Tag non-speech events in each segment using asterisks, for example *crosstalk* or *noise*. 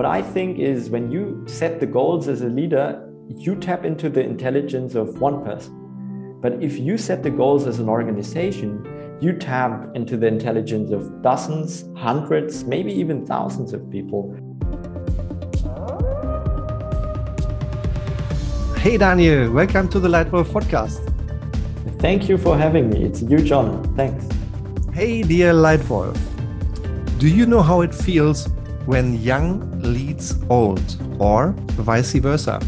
What I think is when you set the goals as a leader, you tap into the intelligence of one person. But if you set the goals as an organization, you tap into the intelligence of dozens, hundreds, maybe even thousands of people. Hey, Daniel, welcome to the Leitwolf podcast. Thank you for having me. It's a huge honor. Thanks. Hey, dear Leitwolf. Do you know how it feels when young leads old, or vice versa?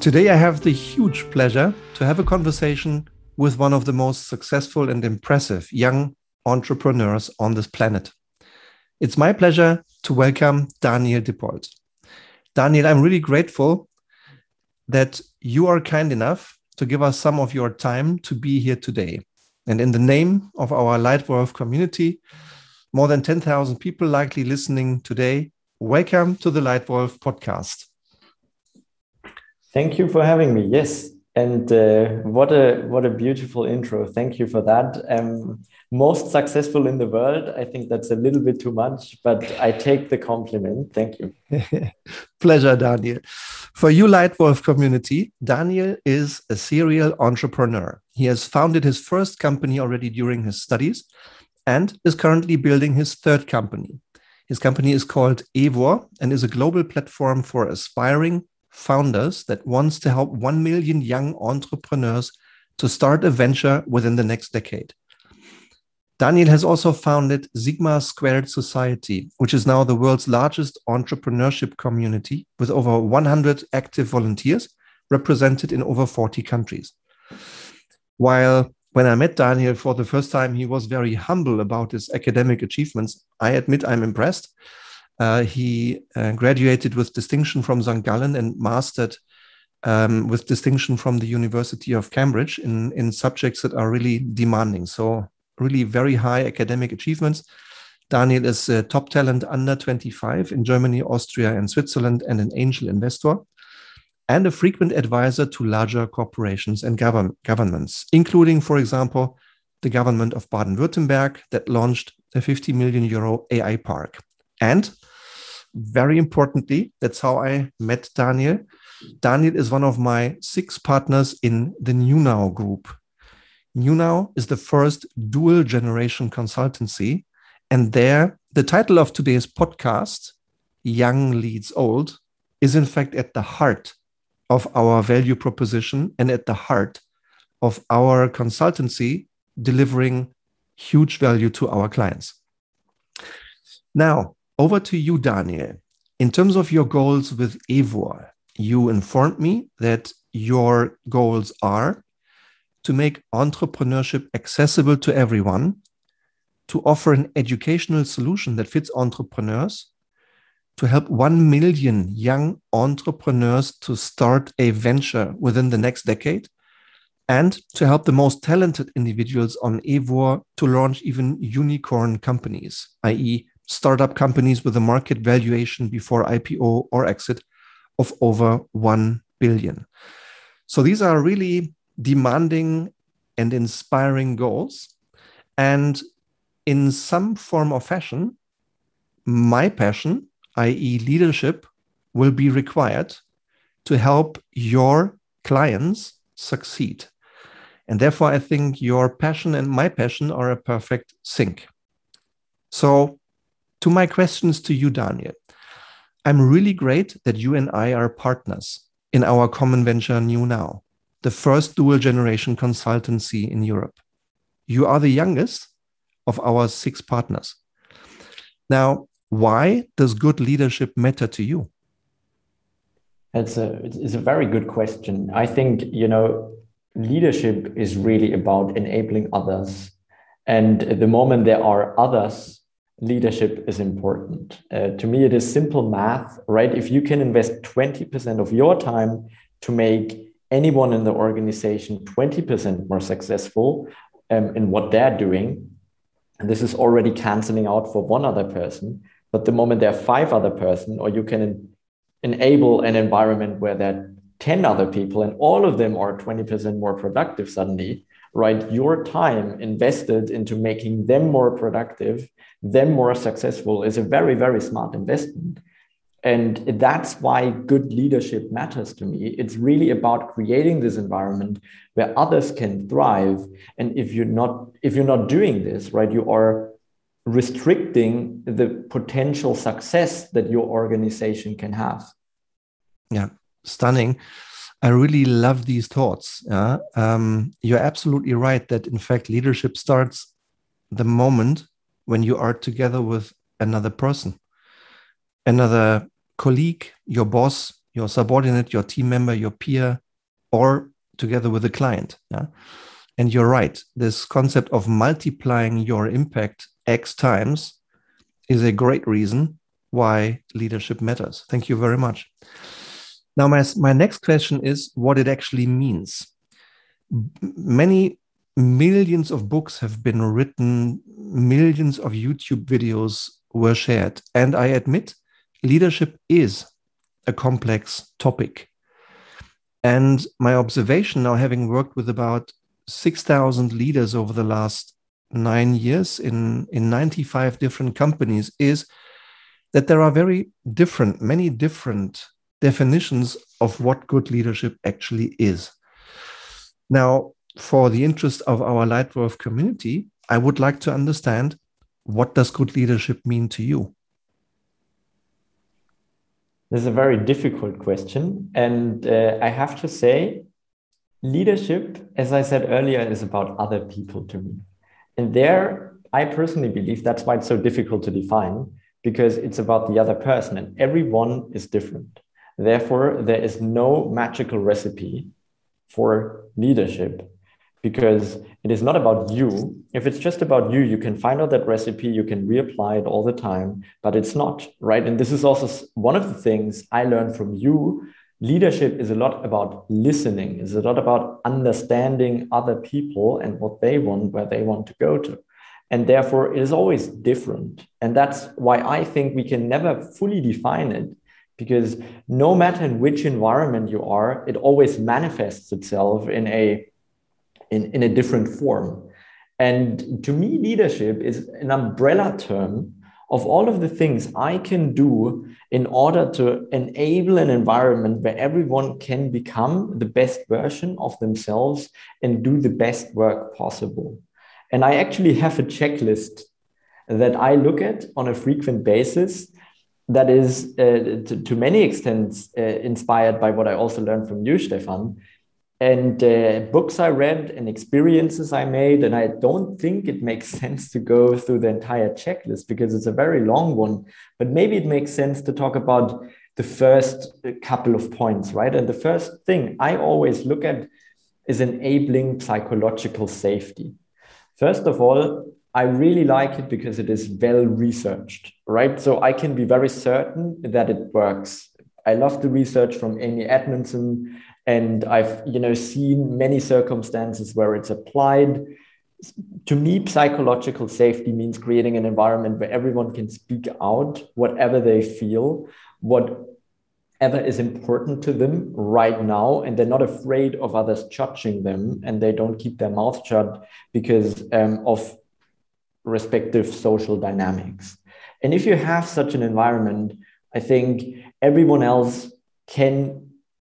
Today, I have the huge pleasure to have a conversation with one of the most successful and impressive young entrepreneurs on this planet. It's my pleasure to welcome Daniel Dippold. Daniel, I'm really grateful that you are kind enough to give us some of your time to be here today. And in the name of our Leitwolf community, more than 10,000 people likely listening today, welcome to the Leitwolf podcast. Thank you for having me. Yes, and uh, what a what a beautiful intro. Thank you for that. Um, most successful in the world. I think that's a little bit too much, but I take the compliment. Thank you. *laughs* Pleasure, Daniel. For you, Leitwolf community, Daniel is a serial entrepreneur. He has founded his first company already during his studies and is currently building his third company. His company is called EWOR and is a global platform for aspiring founders that wants to help 1 million young entrepreneurs to start a venture within the next decade. Daniel has also founded Sigma Squared Society, which is now the world's largest entrepreneurship community with over 100 active volunteers represented in over 40 countries. While when I met Daniel for the first time, he was very humble about his academic achievements. I admit I'm impressed. Uh, he uh, graduated with distinction from St. Gallen and mastered um, with distinction from the University of Cambridge in, in subjects that are really demanding. So really very high academic achievements. Daniel is a top talent under 25 in Germany, Austria, and Switzerland, and an angel investor, and a frequent advisor to larger corporations and govern governments, including, for example, the government of Baden Württemberg that launched a 50 million euro AI park. And very importantly, that's how I met Daniel. Daniel is one of my six partners in the NewNow group, NewNow is the first dual generation consultancy. And there, the title of today's podcast, Young Leads Old, is in fact at the heart of our value proposition and at the heart of our consultancy delivering huge value to our clients. Now, over to you, Daniel. In terms of your goals with EWOR, you informed me that your goals are to make entrepreneurship accessible to everyone, to offer an educational solution that fits entrepreneurs, to help 1 million young entrepreneurs to start a venture within the next decade, and to help the most talented individuals on EWOR to launch even unicorn companies, i.e., startup companies with a market valuation before IPO or exit of over 1 billion. So these are really demanding and inspiring goals. And in some form or fashion, my passion, i.e., leadership, will be required to help your clients succeed. And therefore, I think your passion and my passion are a perfect sync. So, to my questions to you, Daniel, I'm really great that you and I are partners in our common venture, New Now, the first dual generation consultancy in Europe. You are the youngest of our six partners. Now, why does good leadership matter to you? It's a, it's a very good question. I think, you know, leadership is really about enabling others. And the moment there are others, leadership is important. Uh, to me, it is simple math, right? If you can invest 20% of your time to make anyone in the organization 20% more successful um, in what they're doing. And this is already canceling out for one other person. But the moment there are five other person, or you can en- enable an environment where there are 10 other people and all of them are 20% more productive suddenly, right? Your time invested into making them more productive, them more successful is a very, very smart investment. And that's why good leadership matters to me. It's really about creating this environment where others can thrive. And if you're not, if you're not doing this, right, you are restricting the potential success that your organization can have. Yeah, stunning. I really love these thoughts. Um, you're absolutely right that, in fact, leadership starts the moment when you are together with another person, another colleague, your boss, your subordinate, your team member, your peer, or together with a client. Yeah? And you're right. This concept of multiplying your impact X times is a great reason why leadership matters. Thank you very much. Now, my, my next question is what it actually means. Many millions of books have been written, millions of YouTube videos were shared. And I admit, leadership is a complex topic. And my observation now, having worked with about 6,000 leaders over the last nine years in, in 95 different companies, is that there are very different, many different definitions of what good leadership actually is. Now, for the interest of our Leitwolf community, I would like to understand what does good leadership mean to you? This is a very difficult question. And uh, I have to say, leadership, as I said earlier, is about other people to me. And there, I personally believe that's why it's so difficult to define, because it's about the other person, and everyone is different. Therefore, there is no magical recipe for leadership because it is not about you. If it's just about you, you can find out that recipe, you can reapply it all the time, but it's not, right? And this is also one of the things I learned from you. Leadership is a lot about listening, it's a lot about understanding other people and what they want, where they want to go to. And therefore, it is always different. And that's why I think we can never fully define it because no matter in which environment you are it always manifests itself in a in, in a different form and to me leadership is an umbrella term of all of the things i can do in order to enable an environment where everyone can become the best version of themselves and do the best work possible. And i actually have a checklist that i look at on a frequent basis that is uh, to, to, many extents uh, inspired by what I also learned from you, Stefan, and uh, books I read and experiences I made. And I don't think it makes *laughs* sense to go through the entire checklist because it's a very long one. But maybe it makes sense to talk about the first couple of points, right? And the first thing I always look at is enabling psychological safety. First of all, I really like it because it is well researched, right? So I can be very certain that it works. I love the research from Amy Edmondson, and I've you know seen many circumstances where it's applied. To me, psychological safety means creating an environment where everyone can speak out whatever they feel, whatever is important to them right now, and they're not afraid of others judging them, and they don't keep their mouth shut because um, of respective social dynamics. And if you have such an environment, I think everyone else can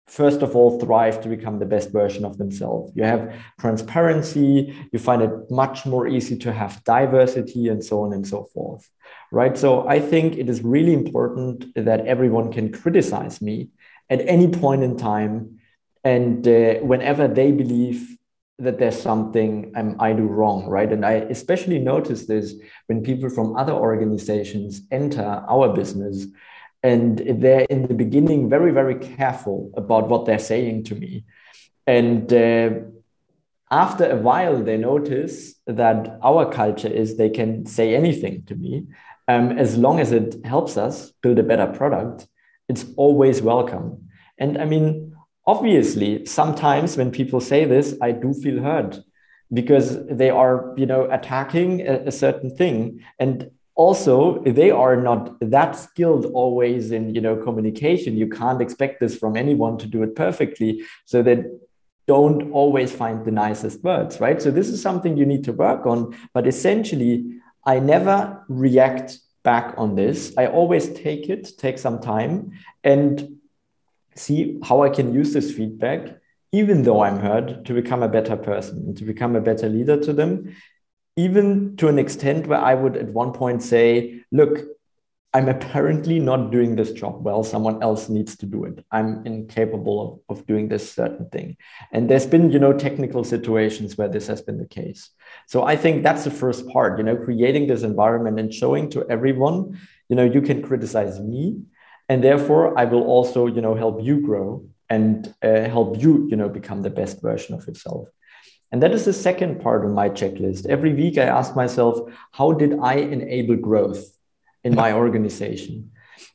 first of all thrive to become the best version of themselves you have transparency you find it much more easy to have diversity and so on and so forth right so i think it is really important that everyone can criticize me at any point in time and uh, whenever they believe that there's something um, I do wrong, right? And I especially notice this when people from other organizations enter our business and they're in the beginning very, very careful about what they're saying to me. And uh, after a while, they notice that our culture is they can say anything to me. Um, as long as it helps us build a better product, it's always welcome. And I mean, obviously sometimes when people say this i do feel hurt because they are you know attacking a, a, certain thing and also they are not that skilled always in you know communication. You can't expect this from anyone to do it perfectly. So they don't always find the nicest words right? So this is something you need to work on. But essentially i never react back on this, I always take it, take some time, and see how I can use this feedback, even though I'm hurt, to become a better person, and to become a better leader to them, even to an extent where I would at one point say, look, I'm apparently not doing this job well. Someone else needs to do it. I'm incapable of, of doing this certain thing. And there's been, you know, technical situations where this has been the case. So I think that's the first part, you know, creating this environment and showing to everyone, you know, you can criticize me. And therefore I will also, you know, help you grow and uh, help you, you know, become the best version of yourself. And that is the second part of my checklist. Every week I ask myself, how did I enable growth? in my organization.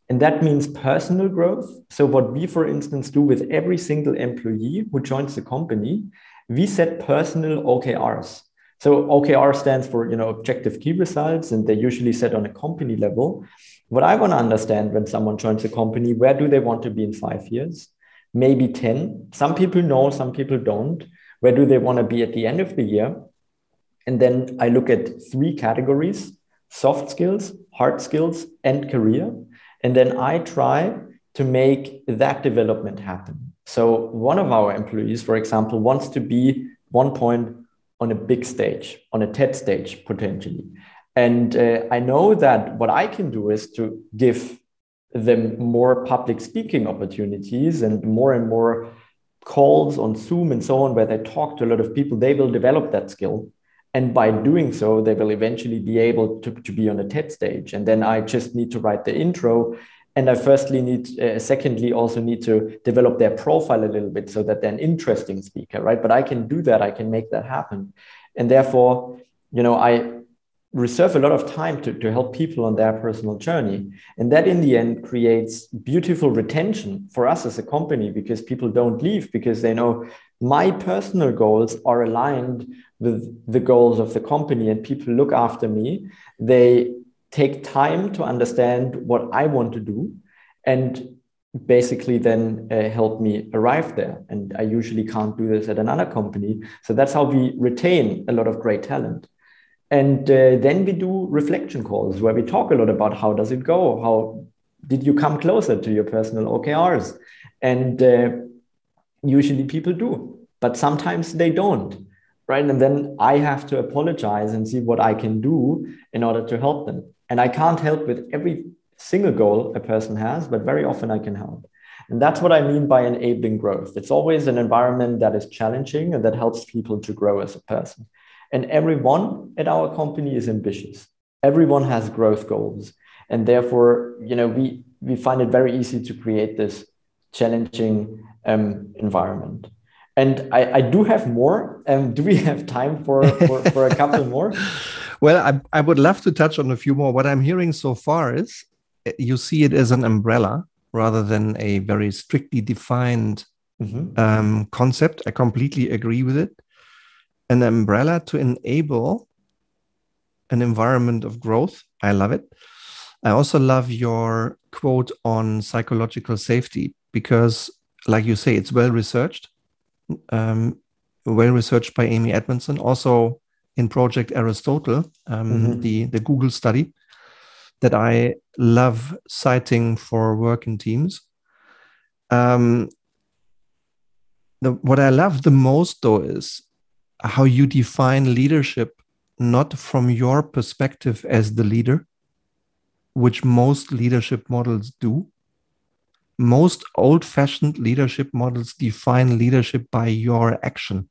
And that means personal growth. So, what we, for instance, do with every single employee who joins the company, we set personal OKRs. So, OKR stands for you know objective key results, and they're usually set on a company level. What I want to understand when someone joins a company, where do they want to be in five years? Maybe 10. Some people know, some people don't. Where do they want to be at the end of the year? And then I look at three categories soft skills, hard skills, and career. And then I try to make that development happen. So one of our employees, for example, wants to be one point on a big stage, on a TED stage potentially. And uh, I know that what I can do is to give them more public speaking opportunities and more and more calls on Zoom and so on, where they talk to a lot of people. They will develop that skill. And by doing so they will eventually be able to, to be on a ted stage. And then i just need to write the intro. And i firstly need uh, secondly also need to develop their profile a little bit so that they're an interesting speaker right? But i can do that. I can make that happen. And therefore you know i reserve a lot of time to, to help people on their personal journey. And that in the end creates beautiful retention for us as a company because people don't leave because they know my personal goals are aligned with the goals of the company and people look after me. They take time to understand what i want to do and basically then uh, help me arrive there. And i usually can't do this at another company. So that's how we retain a lot of great talent and uh, then we do reflection calls where we talk a lot about how does it go? How did you come closer to your personal okrs and uh, usually people do but sometimes they don't right? And then i have to apologize and see what i can do in order to help them. And i can't help with every single goal a person has but very often i can help. And that's what i mean by enabling growth. It's always an environment that is challenging and that helps people to grow as a person and everyone at our company is ambitious everyone has growth goals and therefore you know we we find it very easy to create this challenging um, environment and I, I do have more. Um, do we have time for, for, for a couple more? *laughs* Well, I, I would love to touch on a few more. What I'm hearing so far is eh, you see it as an umbrella rather than a very strictly defined mm-hmm. um, concept. I completely agree with it. An umbrella to enable an environment of growth. I love it. I also love your quote on psychological safety because, like you say, it's well researched um, well researched by Amy Edmondson, also in Project Aristotle, um, mm-hmm. the, the Google study that I love citing for working teams. Um, the, what I love the most, though, is how you define leadership not from your perspective as the leader, which most leadership models do, most old fashioned leadership models define leadership by your action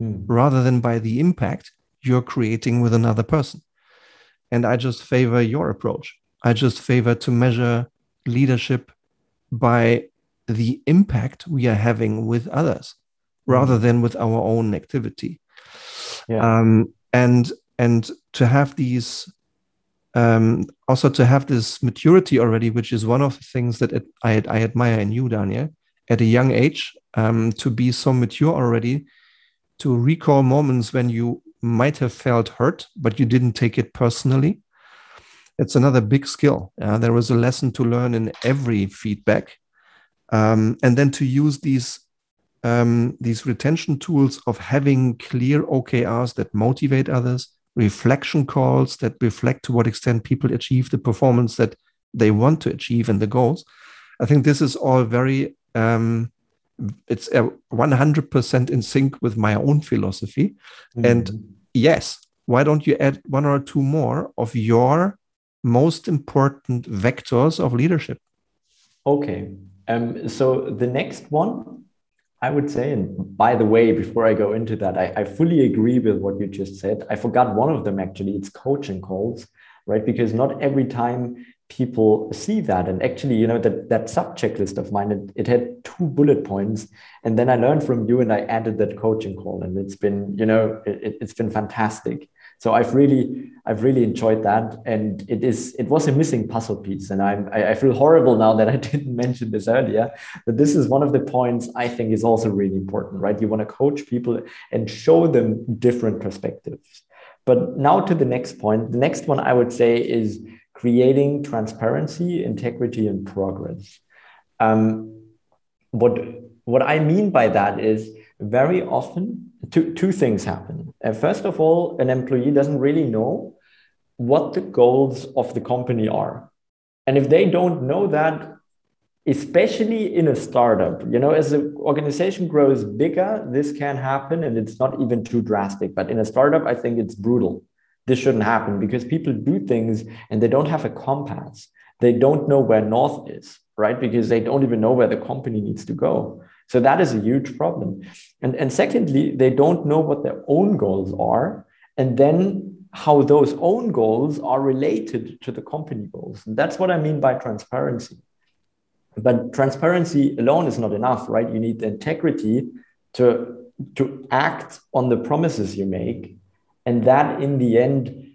mm. rather than by the impact you're creating with another person. And I just favor your approach. I just favor to measure leadership by the impact we are having with others rather hmm. than with our own activity. Yeah. Um, and and to have these um, also to have this maturity already, which is one of the things that it, I, I admire in you, Daniel, at a young age, um, to be so mature already, to recall moments when you might have felt hurt, but you didn't take it personally. It's another big skill. Uh, there is a lesson to learn in every feedback. Um, and then to use these um, these retention tools of having clear OKRs that motivate others, reflection calls that reflect to what extent people achieve the performance that they want to achieve and the goals. I think this is all very um, it's a 100% in sync with my own philosophy. Mm. And yes, why don't you add one or two more of your most important vectors of leadership? Okay. Um, so the next one, I would say, and by the way, before I go into that, I, I fully agree with what you just said. I forgot one of them actually. It's coaching calls, right? Because not every time people see that and actually you know that that sub checklist of mine it, it had two bullet points and then i learned from you and i added that coaching call and it's been you know it, it's been fantastic so i've really i've really enjoyed that. And it is it was a missing puzzle piece. And i'm i, I feel horrible now that i *laughs* didn't mention this earlier but this is one of the points i think is also really important right? You want to coach people and show them different perspectives. But now to the next point. The next one i would say is creating transparency, integrity, and progress. Um, what, what I mean by that is very often two, two things happen. Uh, first of all, an employee doesn't really know what the goals of the company are. And if they don't know that, especially in a startup, you know, as the organization grows bigger, this can happen and it's not even too drastic. But in a startup, I think it's brutal this shouldn't happen because people do things and they don't have a compass. They don't know where north is, right? Because they don't even know where the company needs to go. So that is a huge problem. And, and secondly, they don't know what their own goals are. And then how those own goals are related to the company goals. And that's what I mean by transparency. But transparency alone is not enough, right? You need the integrity to, to act on the promises you make and that in the end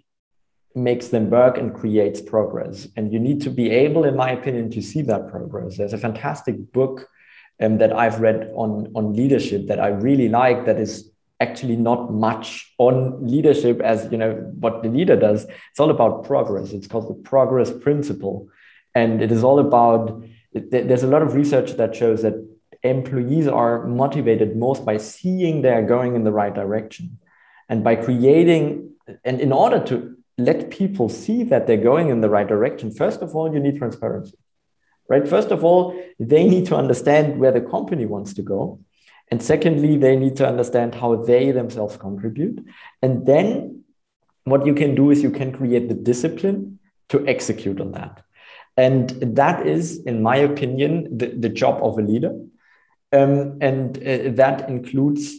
makes them work and creates progress. And you need to be able, in my opinion, to see that progress. There's a fantastic book um, that I've read on, on leadership that I really like that is actually not much on leadership as you know what the leader does. It's all about progress. It's called the progress principle. And it is all about there's a lot of research that shows that employees are motivated most by seeing they're going in the right direction and by creating, and in order to let people see that they're going in the right direction, first of all, you need transparency, right? First of all, they need to understand where the company wants to go. And secondly, they need to understand how they themselves contribute. And then what you can do is you can create the discipline to execute on that. And that is, in my opinion, the, the job of a leader. Um, and uh, that includes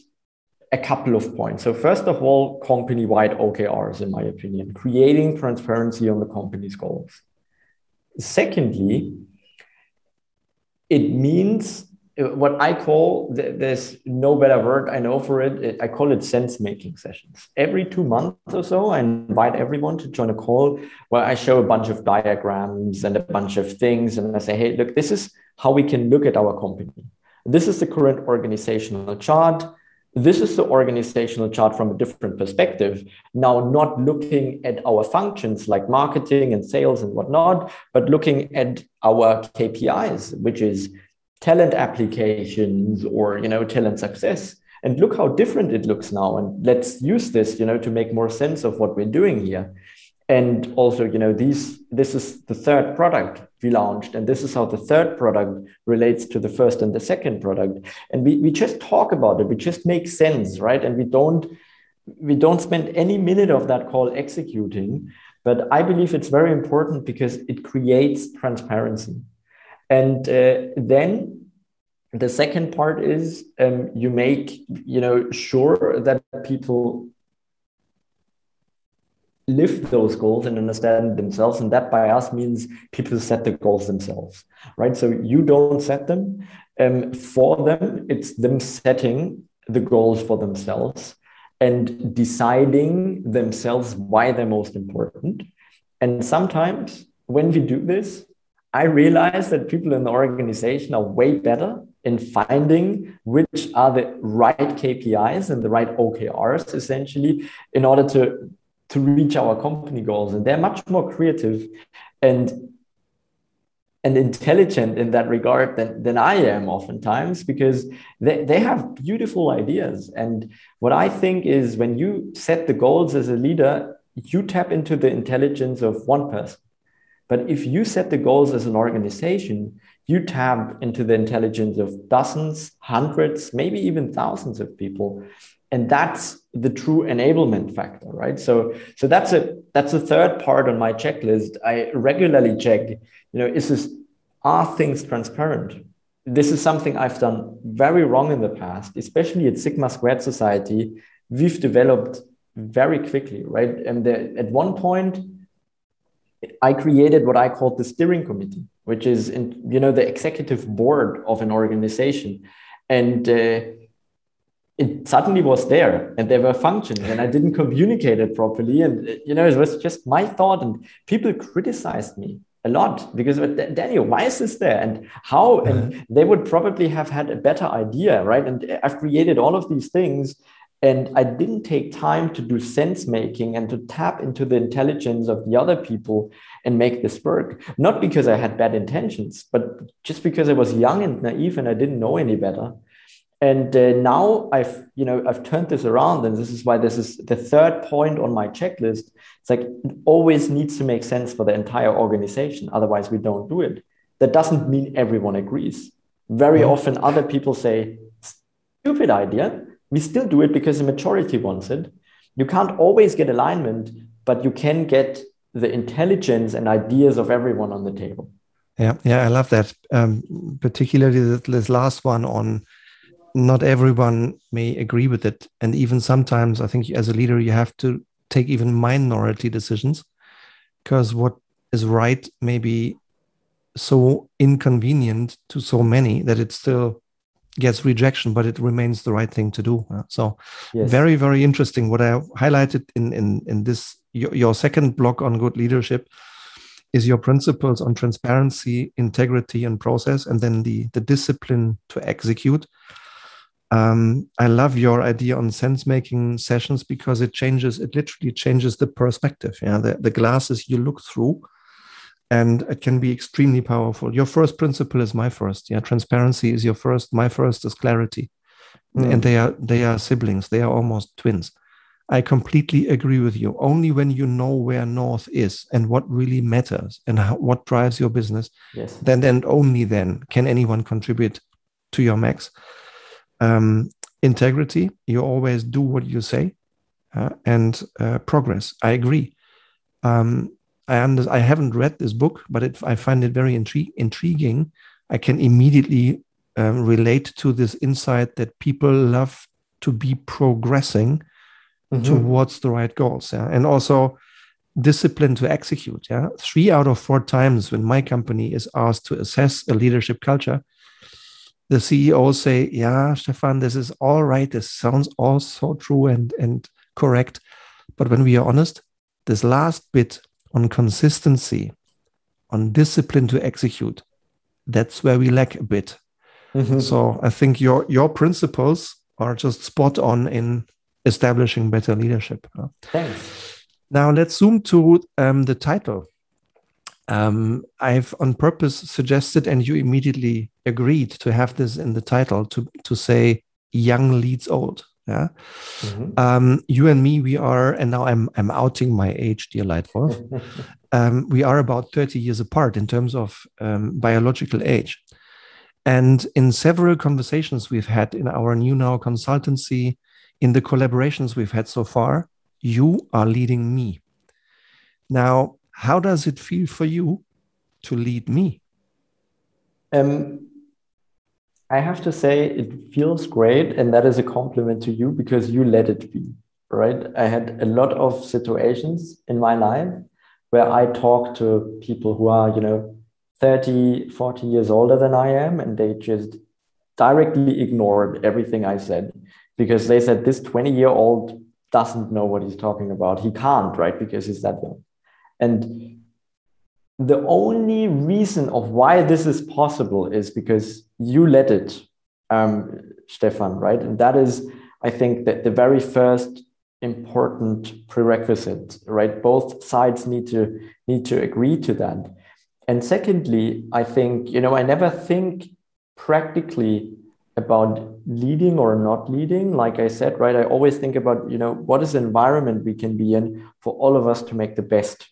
a couple of points. So first of all, company-wide OKRs, in my opinion, creating transparency on the company's goals. Secondly, it means uh, what I call there's no better word I know for it. I call it sense making sessions. Every two months or so, I invite everyone to join a call where I show a bunch of diagrams and a bunch of things, and I say, hey, look, this is how we can look at our company. This is the current organizational chart this is the organizational chart from a different perspective. Now, not looking at our functions like marketing and sales and whatnot, but looking at our KPIs, which is talent applications or you know talent success. And look how different it looks now. And let's use this, you know, to make more sense of what we're doing here and also you know these this is the third product we launched and this is how the third product relates to the first and the second product. And we, we just talk about it. We just make sense right? And we don't we don't spend any minute of that call executing. But i believe it's very important because it creates transparency. And uh, then the second part is um, you make you know sure that people live those goals and understand themselves and that by us means people set the goals themselves right? So you don't set them um, for them it's them setting the goals for themselves and deciding themselves why they're most important. And sometimes when we do this i realize that people in the organization are way better in finding which are the right KPIs and the right OKRs essentially in order to to reach our company goals and they're much more creative and and intelligent in that regard than, than I am oftentimes because they, they have beautiful ideas. And what I think is when you set the goals as a leader, you tap into the intelligence of one person. But if you set the goals as an organization, you tap into the intelligence of dozens, hundreds, maybe even thousands of people. And that's the true enablement factor, right? So, so that's a that's a third part on my checklist. I regularly check, you know, is this are things transparent? This is something I've done very wrong in the past, especially at Sigma Squared Society. We've developed very quickly, right? And the, at one point, I created what I called the steering committee, which is in, you know the executive board of an organization, and uh, it suddenly was there, and there were functions, and I didn't communicate it properly, and you know it was just my thought, and people criticized me a lot because Daniel, why is this there, and how, and uh-huh. they would probably have had a better idea, right? And I've created all of these things and I didn't take time to do sense making and to tap into the intelligence of the other people and make this work. Not because I had bad intentions, but just because I was young and naive and I didn't know any better. And uh, now I've, you know, I've turned this around, and this is why this is the third point on my checklist. It's like it always needs to make sense for the entire organization. Otherwise, we don't do it. That doesn't mean everyone agrees. Very mm-hmm. often, other people say, "Stupid idea," we still do it because the majority wants it. You can't always get alignment, but you can get the intelligence and ideas of everyone on the table. Yeah, yeah, I love that. Um, particularly this last one on not everyone may agree with it, and even sometimes I think as a leader you have to take even minority decisions because what is right may be so inconvenient to so many that it still gets rejection, but it remains the right thing to do. So yes. very, very interesting. What I highlighted in in in this your, your second block on good leadership is your principles on transparency, integrity, and process, and then the the discipline to execute. Um, I love your idea on sense making sessions because it changes, it literally changes the perspective. Yeah, the, the glasses you look through and it can be extremely powerful. Your first principle is my first. Yeah, transparency is your first. My first is clarity, mm. and they are they are siblings. They are almost twins. I completely agree with you. Only when you know where north is and what really matters and how, what drives your business, yes. then and only then can anyone contribute to your max. Um, integrity, you always do what you say, uh, and uh, progress. I agree. Um, I under, I haven't read this book, but it, I find it very intri- intriguing. I can immediately um, relate to this insight that people love to be progressing mm-hmm. towards the right goals, yeah? and also discipline to execute. Yeah, three out of four times when my company is asked to assess a leadership culture, the CEO say, "Yeah, Stefan, this is all right. This sounds all so true and and correct." But when we are honest, this last bit on consistency, on discipline to execute, that's where we lack a bit. Mm-hmm. So I think your your principles are just spot on in establishing better leadership. Thanks. Now let's zoom to um, the title. Um, I've on purpose suggested, and you immediately agreed to have this in the title to to say "Young leads old." Yeah. Mm-hmm. Um, you and me, we are, and now I'm I'm outing my age, dear Leitwolf. *laughs* um, we are about 30 years apart in terms of um, biological age. And in several conversations we've had in our new now consultancy, in the collaborations we've had so far, you are leading me. Now, how does it feel for you to lead me? Um, I have to say it feels great, and that is a compliment to you because you let it be, right? I had a lot of situations in my life where I talk to people who are, you know, 30, 40 years older than I am, and they just directly ignored everything I said because they said this 20 year old doesn't know what he's talking about. He can't, right? Because he's that young. And the only reason of why this is possible is because you let it, um, Stefan, right? And that is, I think, that the very first important prerequisite, right? Both sides need to need to agree to that. And secondly, I think you know I never think practically about leading or not leading like i said right i always think about you know what is the environment we can be in for all of us to make the best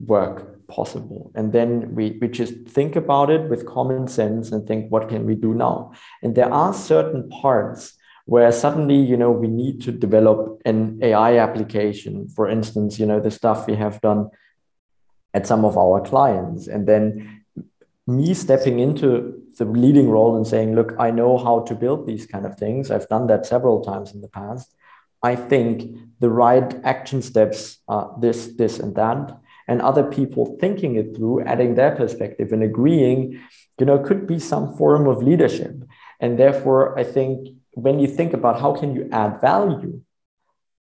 work possible. And then we, we just think about it with common sense and think what can we do now? And there are certain parts where suddenly you know we need to develop an ai application. For instance you know the stuff we have done at some of our clients. And then me stepping into the leading role and saying look i know how to build these kind of things. I've done that several times in the past. I think the right action steps are this this and that and other people thinking it through, adding their perspective and agreeing, you know, could be some form of leadership. And therefore, I think when you think about how can you add value,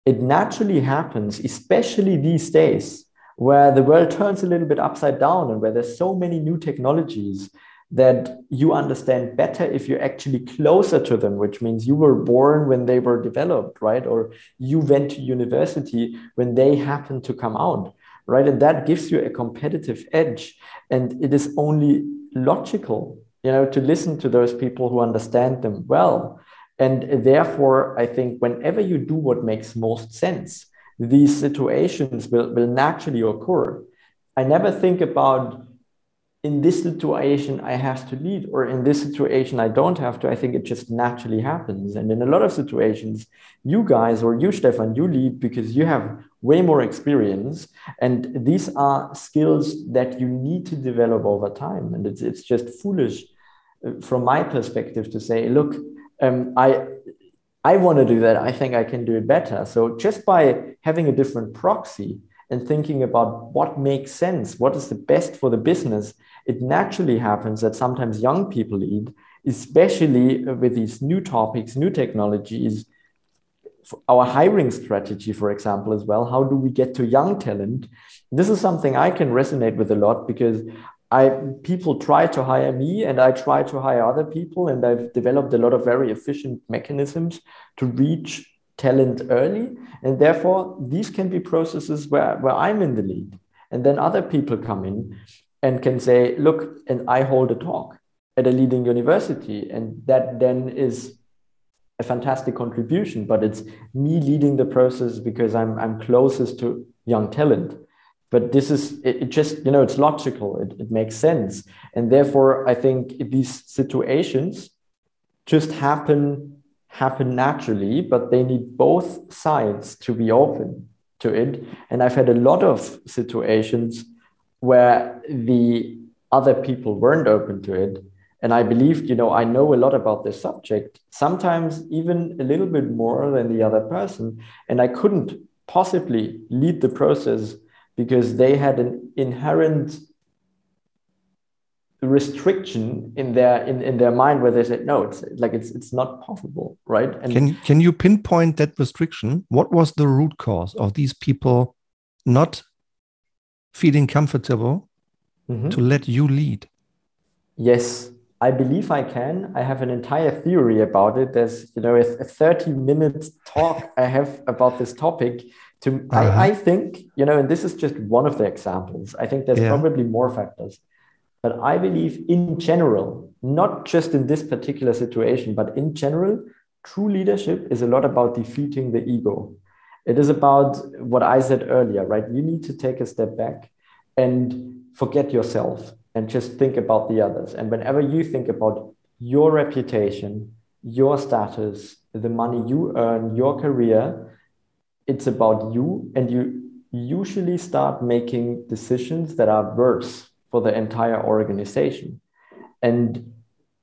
it naturally happens, especially these days, where the world turns a little bit upside down and where there's so many new technologies that you understand better if you're actually closer to them, which means you were born when they were developed, right? Or you went to university when they happened to come out right? And that gives you a competitive edge. And it is only logical, you know, to listen to those people who understand them well. And therefore, I think whenever you do what makes most sense, these situations will, will naturally occur. I never think about in this situation I have to lead, or in this situation I don't have to. I think it just naturally happens. And in a lot of situations, you guys or you, Stefan, you lead because you have way more experience. And these are skills that you need to develop over time. And it's, it's just foolish uh, from my perspective to say, look, um, I, I want to do that. I think I can do it better. So just by having a different proxy and thinking about what makes sense, what is the best for the business, it naturally happens that sometimes young people lead, especially with these new topics, new technologies. Our hiring strategy, for example, as well. How do we get to young talent? This is something I can resonate with a lot because I people try to hire me and I try to hire other people, and I've developed a lot of very efficient mechanisms to reach talent early. And therefore, these can be processes where, where I'm in the lead. And then other people come in and can say, look, and I hold a talk at a leading university. And that then is a fantastic contribution, but it's me leading the process because I'm, I'm closest to young talent. But this is, it, it just, you know, it's logical, it, it makes sense. And therefore, I think these situations just happen happen naturally, but they need both sides to be open to it. And I've had a lot of situations where the other people weren't open to it. And I believed, you know, I know a lot about this subject, sometimes even a little bit more than the other person. And I couldn't possibly lead the process because they had an inherent restriction in their in, in their mind where they said no it's like it's it's not possible right and can can you pinpoint that restriction what was the root cause of these people not feeling comfortable mm-hmm. to let you lead? Yes, I believe I can. I have an entire theory about it. There's, you know, a, 30 minute talk I have about this topic. To uh-huh. I, I, think, you know, and this is just one of the examples. I think there's yeah. probably more factors. But I believe in general, not just in this particular situation, but in general, true leadership is a lot about defeating the ego. It is about what I said earlier, right? You need to take a step back and forget yourself and just think about the others. And whenever you think about your reputation, your status, the money you earn, your career, it's about you. And you usually start making decisions that are worse for the entire organization. And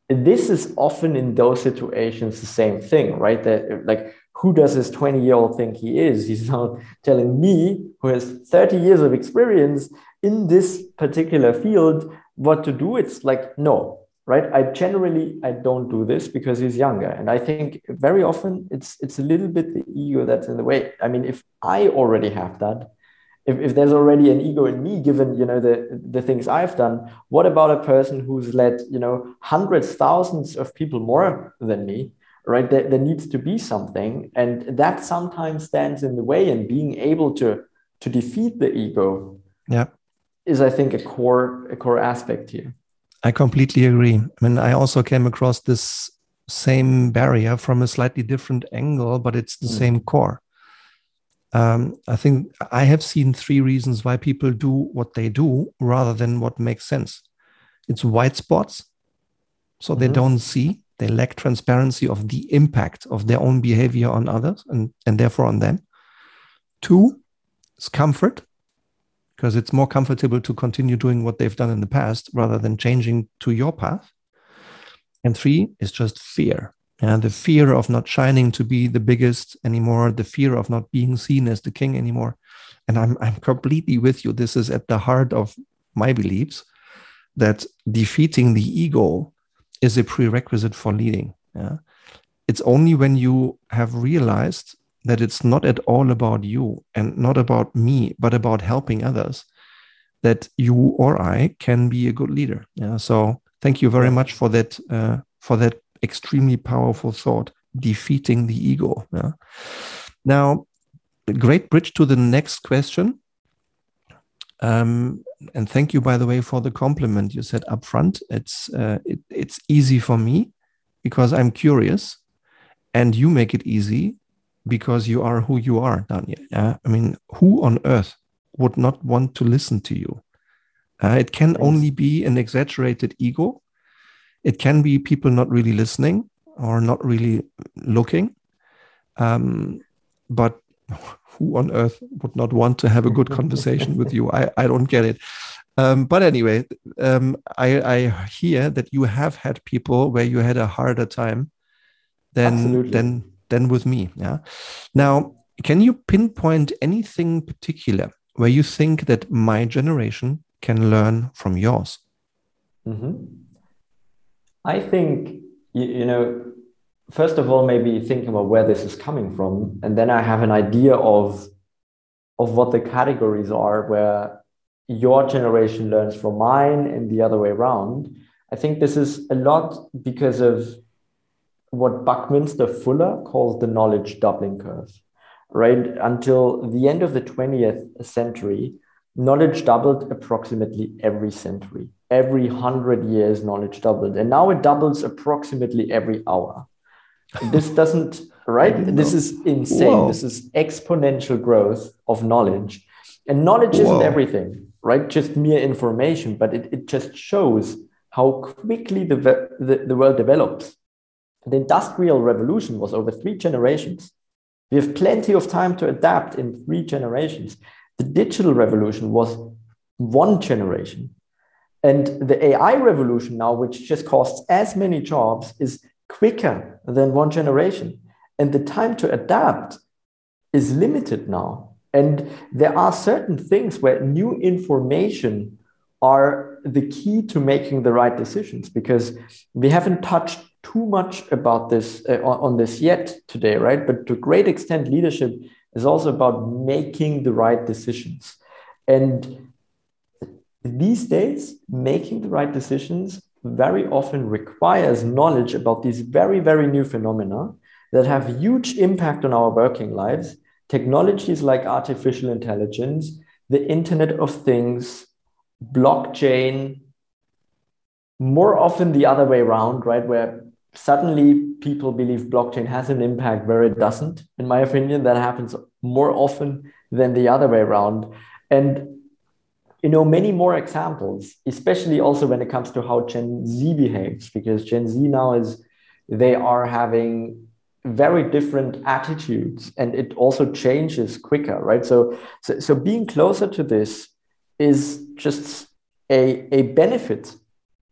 this is often in those situations the same thing, right? That like who does this 20 year old think he is? He's *laughs* not telling me, who has 30 years of experience in this particular field, what to do. It's like, no, right? I generally, I don't do this because he's younger. And I think very often it's, it's a little bit the ego that's in the way. I mean, if I already have that, if, if there's already an ego in me given you know the the things i've done what about a person who's led you know hundreds thousands of people more than me right? There, there needs to be something, and that sometimes stands in the way. And being able to to defeat the ego, yeah, is I think a core a core aspect here. I completely agree. I mean, I also came across this same barrier from a slightly different angle, but it's the mm. same core. Um, I think I have seen three reasons why people do what they do rather than what makes sense. It's white spots, so mm-hmm. they don't see, they lack transparency of the impact of their own behavior on others and, and therefore on them. Two is comfort, because it's more comfortable to continue doing what they've done in the past rather than changing to your path. And three is just fear. And the fear of not shining to be the biggest anymore, the fear of not being seen as the king anymore. And I'm, I'm completely with you. This is at the heart of my beliefs that defeating the ego is a prerequisite for leading. Yeah? It's only when you have realized that it's not at all about you and not about me, but about helping others, that you or I can be a good leader. Yeah. So thank you very much for that uh, for that extremely powerful thought, defeating the ego. Yeah. Now, a great bridge to the next question. Um, and thank you, by the way, for the compliment you said up front. It's uh, it, it's easy for me because I'm curious, and you make it easy because you are who you are, Daniel. Yeah? I mean, who on earth would not want to listen to you? Uh, it can only be an exaggerated ego. It can be people not really listening or not really looking. Um, but *laughs* who on earth would not want to have a good *laughs* conversation with you? I, I don't get it. Um, but anyway, um, I, I hear that you have had people where you had a harder time than Absolutely. than than with me. Yeah. Now, can you pinpoint anything particular where you think that my generation can learn from yours? Mm-hmm. I think, you, you know, first of all, maybe thinking about where this is coming from. And then I have an idea of, of what the categories are where your generation learns from mine and the other way around. I think this is a lot because of what Buckminster Fuller calls the knowledge doubling curve. Right until the end of the 20th century, knowledge doubled approximately every century. Every hundred years, knowledge doubled. And now it doubles approximately every hour. This doesn't, right? This is insane. Whoa. This is exponential growth of knowledge. And knowledge Whoa. isn't everything, right? Just mere information, but it, it just shows how quickly the, the, the world develops the industrial revolution was over three generations. We have plenty of time to adapt in three generations. The digital revolution was one generation. And the AI revolution now, which just costs as many jobs, is quicker than one generation. And the time to adapt is limited now. And there are certain things where new information are the key to making the right decisions because we haven't touched too much about this uh, on, this yet today, right? But to a great extent, leadership is also about making the right decisions. And these days, making the right decisions very often requires knowledge about these very, very new phenomena that have huge impact on our working lives. Technologies like artificial intelligence, the Internet of Things, blockchain, more often the other way around, right? Where suddenly people believe blockchain has an impact where it doesn't. In my opinion, that happens more often than the other way around. And you know, many more examples, especially also when it comes to how Gen Z behaves, because Gen Z now is they are having very different attitudes and it also changes quicker, right? So, so, so being closer to this is just a, a benefit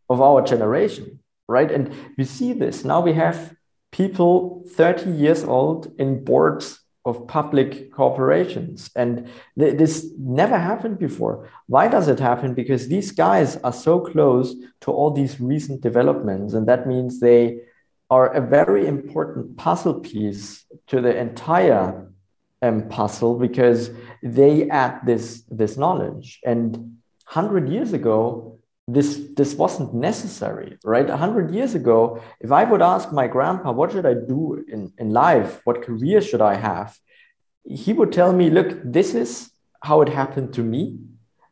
of our generation right? And we see this now. We have people 30 years old in boards of public corporations, and th this never happened before. Why does it happen? Because these guys are so close to all these recent developments, and that means they are a very important puzzle piece to the entire um, puzzle because they add this this knowledge. And 100 years ago, this this wasn't necessary right? 100 years ago if i would ask my grandpa what should i do in, in life? What career should i have? He would tell me look this is how it happened to me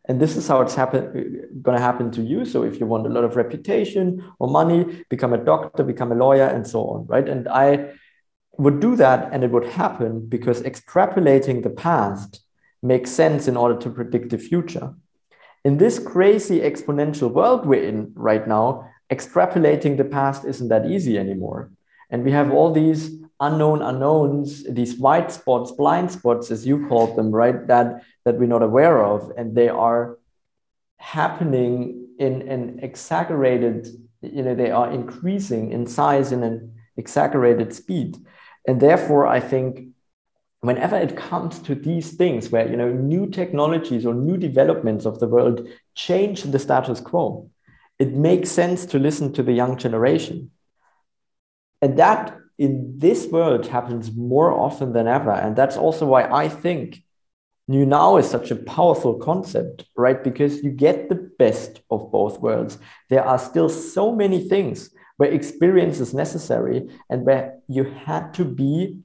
and this is how it's happen going to happen to you. So if you want a lot of reputation or money become a doctor become a lawyer and so on right? And i would do that and it would happen because extrapolating the past makes sense in order to predict the future in this crazy exponential world we're in right now extrapolating the past isn't that easy anymore. And we have all these unknown unknowns these white spots blind spots as you called them right that that we're not aware of. And they are happening in an exaggerated you know they are increasing in size in an exaggerated speed. And therefore i think whenever it comes to these things where you know new technologies or new developments of the world change the status quo it makes sense to listen to the young generation and that in this world happens more often than ever and that's also why i think New Now is such a powerful concept, right? Because you get the best of both worlds. There are still so many things where experience is necessary and where you had to be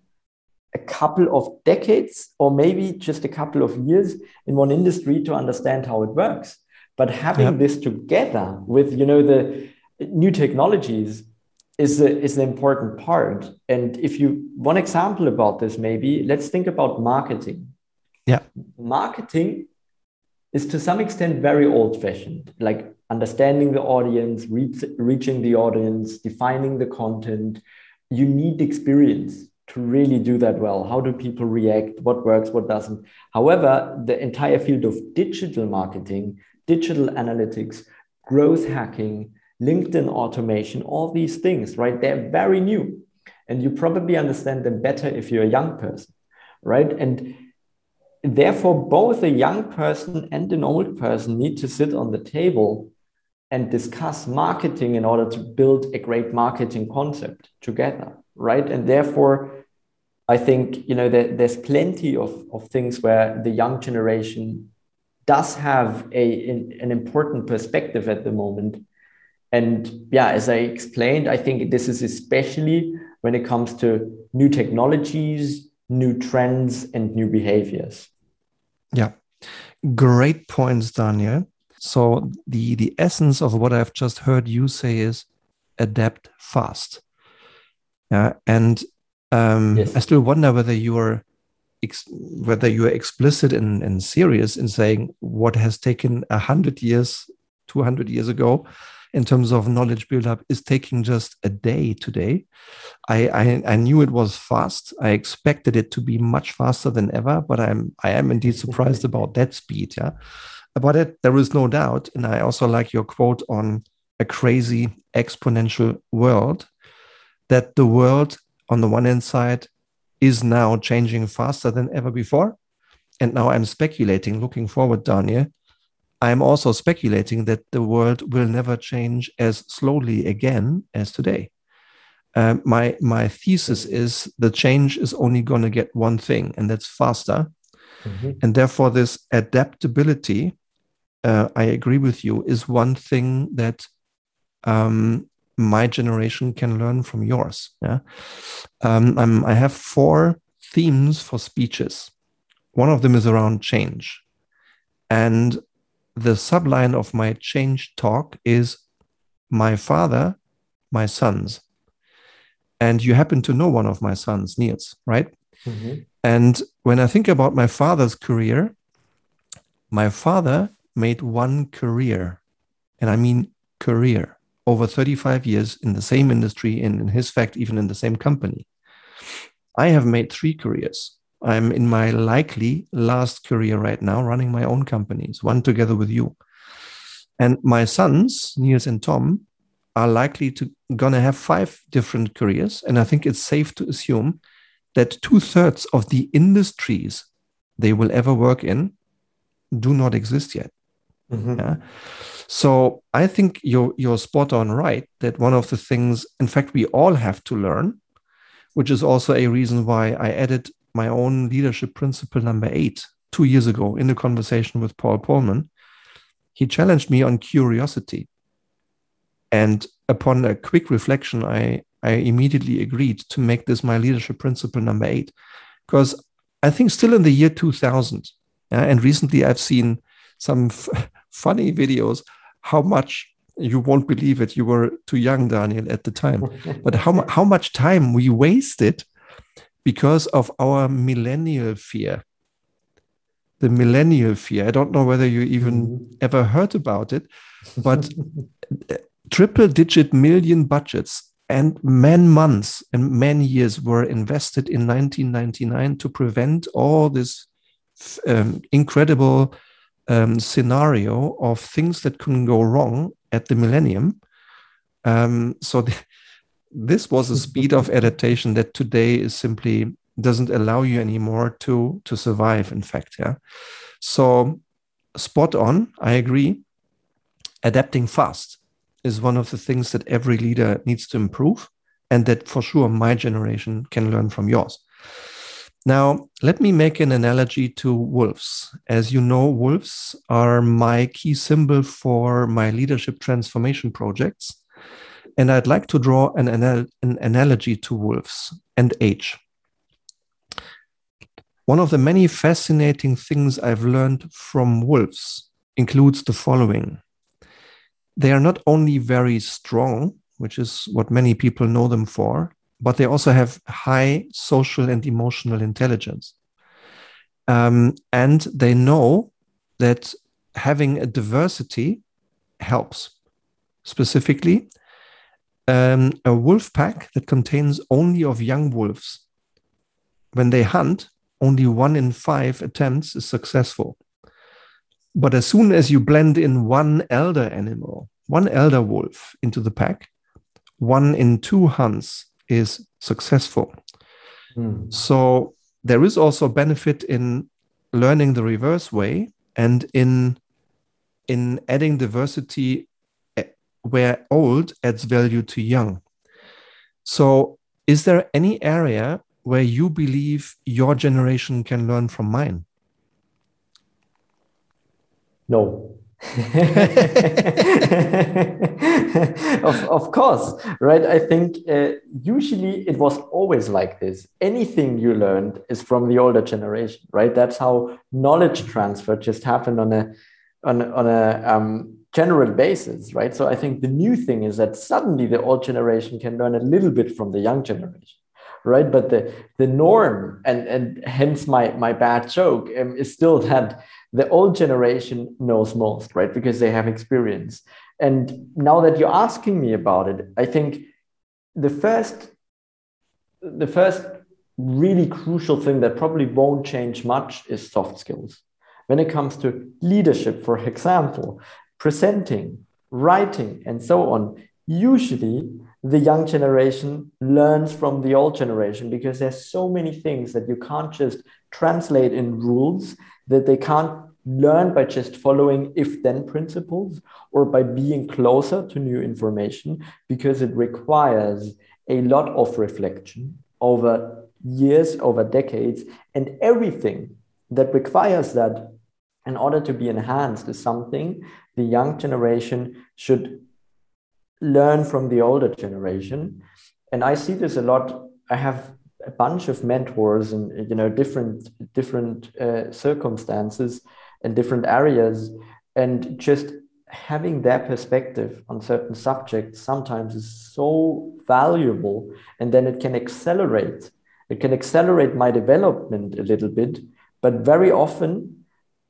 a couple of decades or maybe just a couple of years in one industry to understand how it works. But having yep. this together with, you know, the new technologies is, a, is an important part. And if you, one example about this, maybe let's think about marketing yeah. Marketing is to some extent very old fashioned, like understanding the audience, reach, reaching the audience, defining the content. You need experience to really do that well. How do people react? What works? What doesn't? However, the entire field of digital marketing, digital analytics, growth hacking, LinkedIn automation, all these things, right? They're very new. And you probably understand them better if you're a young person, right? And therefore both a young person and an old person need to sit on the table and discuss marketing in order to build a great marketing concept together right and therefore i think you know there, there's plenty of, of things where the young generation does have a an important perspective at the moment and yeah as i explained i think this is especially when it comes to new technologies new trends and new behaviors. Yeah, great points, Daniel. So the the essence of what I've just heard you say is adapt fast. Yeah, and um, yes. I still wonder whether you are ex- whether you are explicit and, and serious in saying what has taken a hundred years, two hundred years ago, in terms of knowledge buildup is taking just a day today. I, I, I knew it was fast. I expected it to be much faster than ever, but I'm I am indeed *laughs* surprised about that speed. Yeah, about it there is no doubt. And I also like your quote on a crazy exponential world. That the world on the one hand side is now changing faster than ever before. And now I'm speculating, looking forward, Daniel, I'm also speculating that the world will never change as slowly again as today. Uh, my my thesis is the change is only going to get one thing, and that's faster. Mm-hmm. And therefore, this adaptability, uh, I agree with you, is one thing that um, my generation can learn from yours. Yeah, um, i have four themes for speeches. One of them is around change, and the subline of my change talk is my father, my sons. And you happen to know one of my sons, Niels, right? Mm-hmm. And when I think about my father's career, my father made one career, and I mean career, over 35 years in the same industry, and in his fact, even in the same company. I have made three careers. I'm in my likely last career right now, running my own companies, one together with you. And my sons, Niels and Tom, are likely to gonna have five different careers. And I think it's safe to assume that two thirds of the industries they will ever work in do not exist yet. Mm-hmm. Yeah. So I think you're you're spot on right that one of the things, in fact, we all have to learn, which is also a reason why I added my own leadership principle number eight two years ago in a conversation with Paul Polman. He challenged me on curiosity. And upon a quick reflection, I, I immediately agreed to make this my leadership principle number eight. Because I think still in the year 2000, yeah, and recently I've seen some funny videos. How much you won't believe it. You were too young, Daniel, at the time. *laughs* but how how much time we wasted because of our millennial fear. The millennial fear. I don't know whether you even mm-hmm. ever heard about it, *laughs* but triple digit million budgets and man months and man years were invested in 1999 to prevent all this um, incredible um, scenario of things that can go wrong at the millennium. Um, so *laughs* the, this was a speed of adaptation that today is simply doesn't allow you anymore to to survive. In fact, yeah. So spot on. I agree. Adapting fast is one of the things that every leader needs to improve, and that for sure my generation can learn from yours. Now, let me make an analogy to wolves. As you know, wolves are my key symbol for my leadership transformation projects. And I'd like to draw an, anal an analogy to wolves and age. One of the many fascinating things I've learned from wolves includes the following they are not only very strong, which is what many people know them for, but they also have high social and emotional intelligence. Um, and they know that having a diversity helps. Specifically, um, a wolf pack that contains only of young wolves. When they hunt, only one in five attempts is successful. But as soon as you blend in one elder animal, one elder wolf into the pack, one in two hunts is successful. Mm. So there is also benefit in learning the reverse way and in in adding diversity eh, where old adds value to young. So is there any area where you believe your generation can learn from mine? No. *laughs* of, of course, right? I think uh, usually it was always like this. Anything you learned is from the older generation, right? That's how knowledge transfer just happened on a on, on a um, general basis, right? So I think the new thing is that suddenly the old generation can learn a little bit from the young generation right but the the norm and and hence my my bad joke um, is still that the old generation knows most, right? Because they have experience. And now that you're asking me about it, I think the first, the first really crucial thing that probably won't change much is soft skills. When it comes to leadership, for example, presenting, writing, and so on, usually the young generation learns from the old generation because there's so many things that you can't just translate in rules that they can't learn by just following if then principles or by being closer to new information because it requires a lot of reflection over years, over decades, and everything that requires that in order to be enhanced is something the young generation should learn from the older generation. And I see this a lot. I have a bunch of mentors and you know different different uh, circumstances and different areas. And just having their perspective on certain subjects sometimes is so valuable. And then it can accelerate it can accelerate my development a little bit. But very often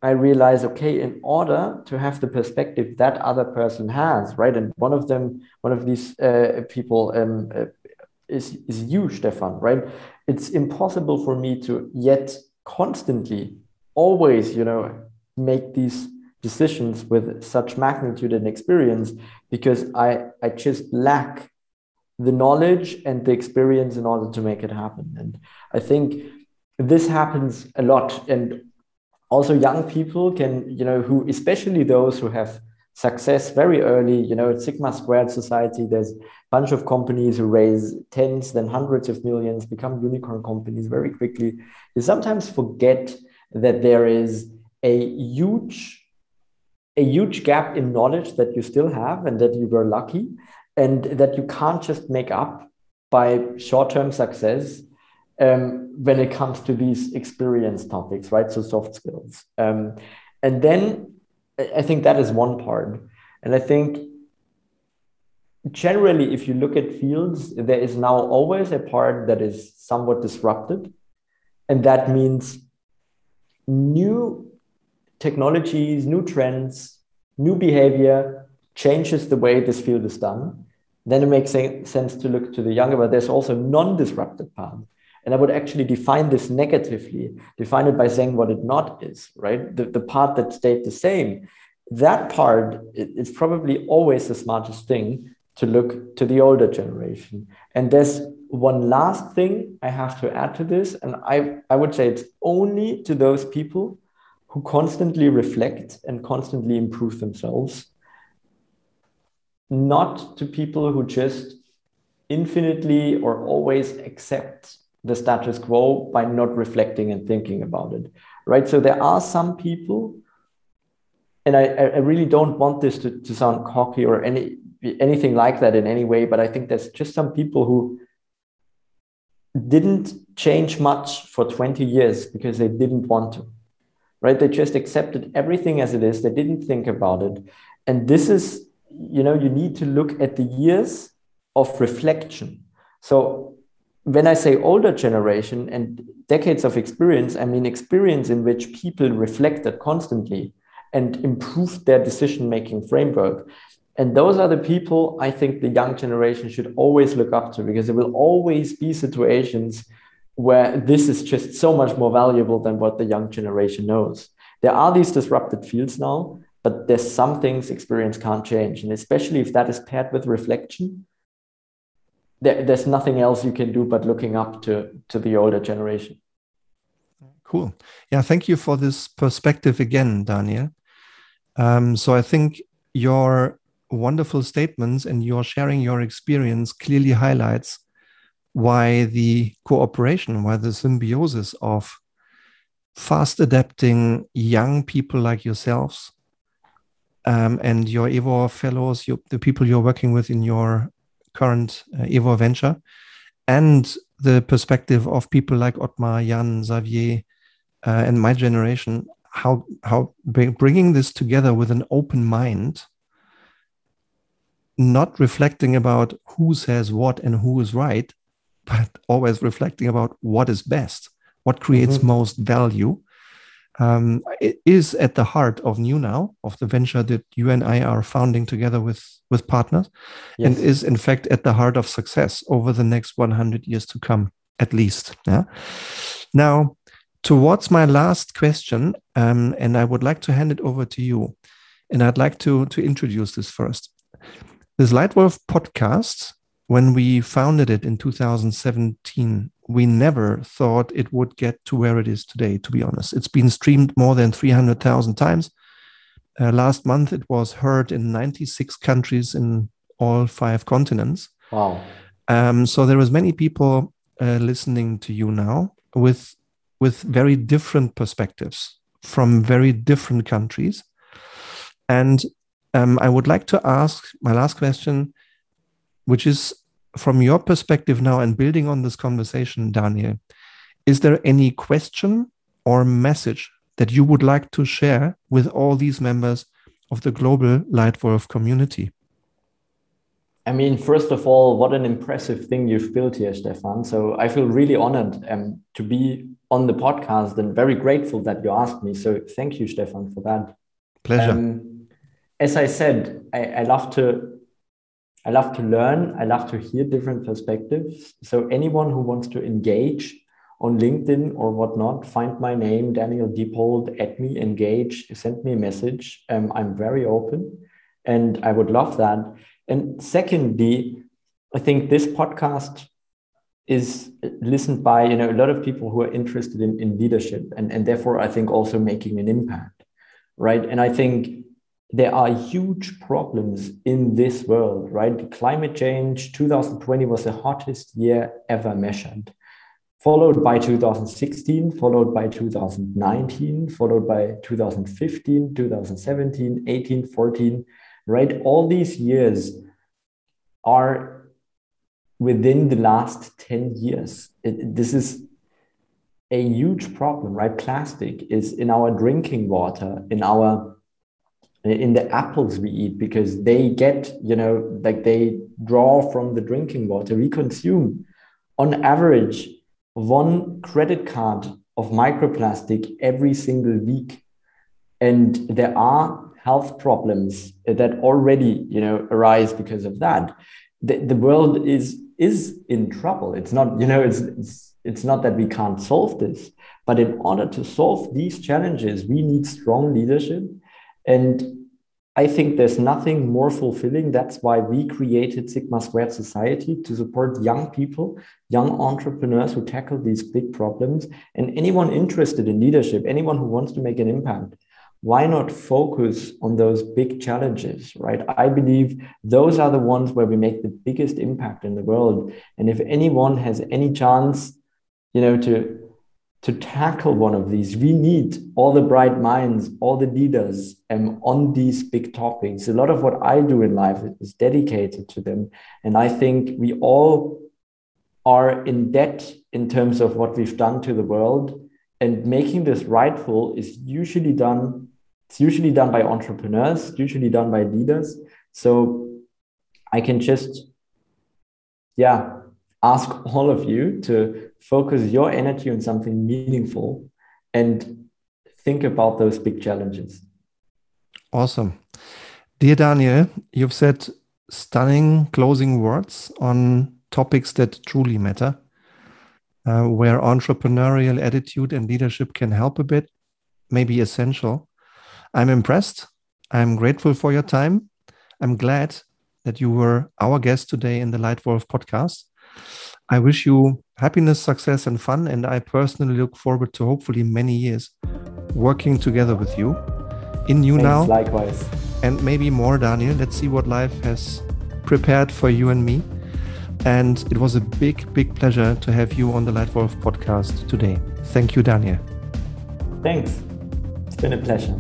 i realize okay in order to have the perspective that other person has right? And one of them one of these uh, people um, uh, is is you stefan right? It's impossible for me to yet constantly always you know make these decisions with such magnitude and experience because i i just lack the knowledge and the experience in order to make it happen. And i think this happens a lot. And also young people can you know who especially those who have success very early. You know, at Sigma Squared Society, there's a bunch of companies who raise tens, then hundreds of millions, become unicorn companies very quickly. You sometimes forget that there is a huge, a huge gap in knowledge that you still have, and that you were lucky, and that you can't just make up by short-term success um, when it comes to these experience topics, right? So soft skills. Um, and then I think that is one part. And I think generally, if you look at fields, there is now always a part that is somewhat disrupted. And that means new technologies, new trends, new behavior changes the way this field is done. Then it makes sense to look to the younger, but there's also non-disrupted part. And I would actually define this negatively, define it by saying what it not is, right? The, the part that stayed the same. That part is probably always the smartest thing to look to the older generation. And there's one last thing I have to add to this. And I, I would say it's only to those people who constantly reflect and constantly improve themselves, not to people who just infinitely or always accept the status quo by not reflecting and thinking about it. Right. So there are some people, and I, I really don't want this to, to sound cocky or any anything like that in any way, but I think there's just some people who didn't change much for 20 years because they didn't want to. Right. They just accepted everything as it is. They didn't think about it. And this is, you know, you need to look at the years of reflection. So when I say older generation and decades of experience, I mean experience in which people reflected constantly and improved their decision making framework. And those are the people I think the young generation should always look up to because there will always be situations where this is just so much more valuable than what the young generation knows. There are these disrupted fields now, but there's some things experience can't change. And especially if that is paired with reflection, there, there's nothing else you can do but looking up to to the older generation. Cool. Yeah thank you for this perspective again daniel. Um, so i think your wonderful statements and your sharing your experience clearly highlights why the cooperation why the symbiosis of fast adapting young people like yourselves um, and your EWOR fellows your, the people you're working with in your current uh, EWOR venture, and the perspective of people like Otmar, Jan, Xavier, uh, and my generation, how how bringing this together with an open mind, not reflecting about who says what and who is right, but always reflecting about what is best, what creates mm-hmm. most value, um, it is at the heart of New Now, of the venture that you and I are founding together with, with partners, yes. and is in fact at the heart of success over the next 100 years to come, at least. Yeah. Now, towards my last question, um, and I would like to hand it over to you, and I'd like to, to introduce this first. This Leitwolf podcast, when we founded it in 2017, we never thought it would get to where it is today, to be honest. It's been streamed more than 300,000 times. Uh, last month, it was heard in 96 countries in all five continents. Wow. Um, so was many people uh, listening to you now with with very different perspectives from very different countries. And um, I would like to ask my last question, which is from your perspective now and building on this conversation, Daniel, is there any question or message that you would like to share with all these members of the global Leitwolf community? I mean, first of all, what an impressive thing you've built here, Stefan. So I feel really honored um, to be on the podcast and very grateful that you asked me. So thank you, Stefan, for that. Pleasure. Um, as I said, I, I love to I love to learn. I love to hear different perspectives. So anyone who wants to engage on LinkedIn or whatnot, find my name, Daniel Dippold, at me, engage, send me a message. Um, I'm very open and I would love that. And secondly, I think this podcast is listened by you know a lot of people who are interested in, in leadership and, and therefore I think also making an impact. Right. And I think there are huge problems in this world, right? Climate change, 2020 was the hottest year ever measured, followed by 2016, followed by 2019, followed by 2015, 2017, 18, 14, right? All these years are within the last 10 years. It, this is a huge problem, right? Plastic is in our drinking water, in our in the apples we eat because they get, you know, like they draw from the drinking water. We consume on average one credit card of microplastic every single week. And there are health problems that already, you know, arise because of that. The, the world is is in trouble. It's not, you know, it's, it's it's not that we can't solve this, but in order to solve these challenges, we need strong leadership. And I think there's nothing more fulfilling. That's why we created Sigma Squared Society to support young people, young entrepreneurs who tackle these big problems. And anyone interested in leadership, anyone who wants to make an impact, why not focus on those big challenges, right? I believe those are the ones where we make the biggest impact in the world. And if anyone has any chance, you know, to to tackle one of these, we need all the bright minds, all the leaders um, on these big topics. A lot of what I do in life is dedicated to them. And I think we all are in debt in terms of what we've done to the world. And making this rightful is usually done, it's usually done by entrepreneurs, usually done by leaders. So I can just, yeah, ask all of you to focus your energy on something meaningful and think about those big challenges. Awesome. Dear Daniel, you've said stunning closing words on topics that truly matter, uh, where entrepreneurial attitude and leadership can help a bit, maybe essential. I'm impressed. I'm grateful for your time. I'm glad that you were our guest today in the Leitwolf podcast. I wish you happiness, success, and fun. And I personally look forward to hopefully many years working together with you in you Thanks, now. Likewise. And maybe more, Daniel. Let's see what life has prepared for you and me. And it was a big, big pleasure to have you on the Leitwolf podcast today. Thank you, Daniel. Thanks. It's been a pleasure.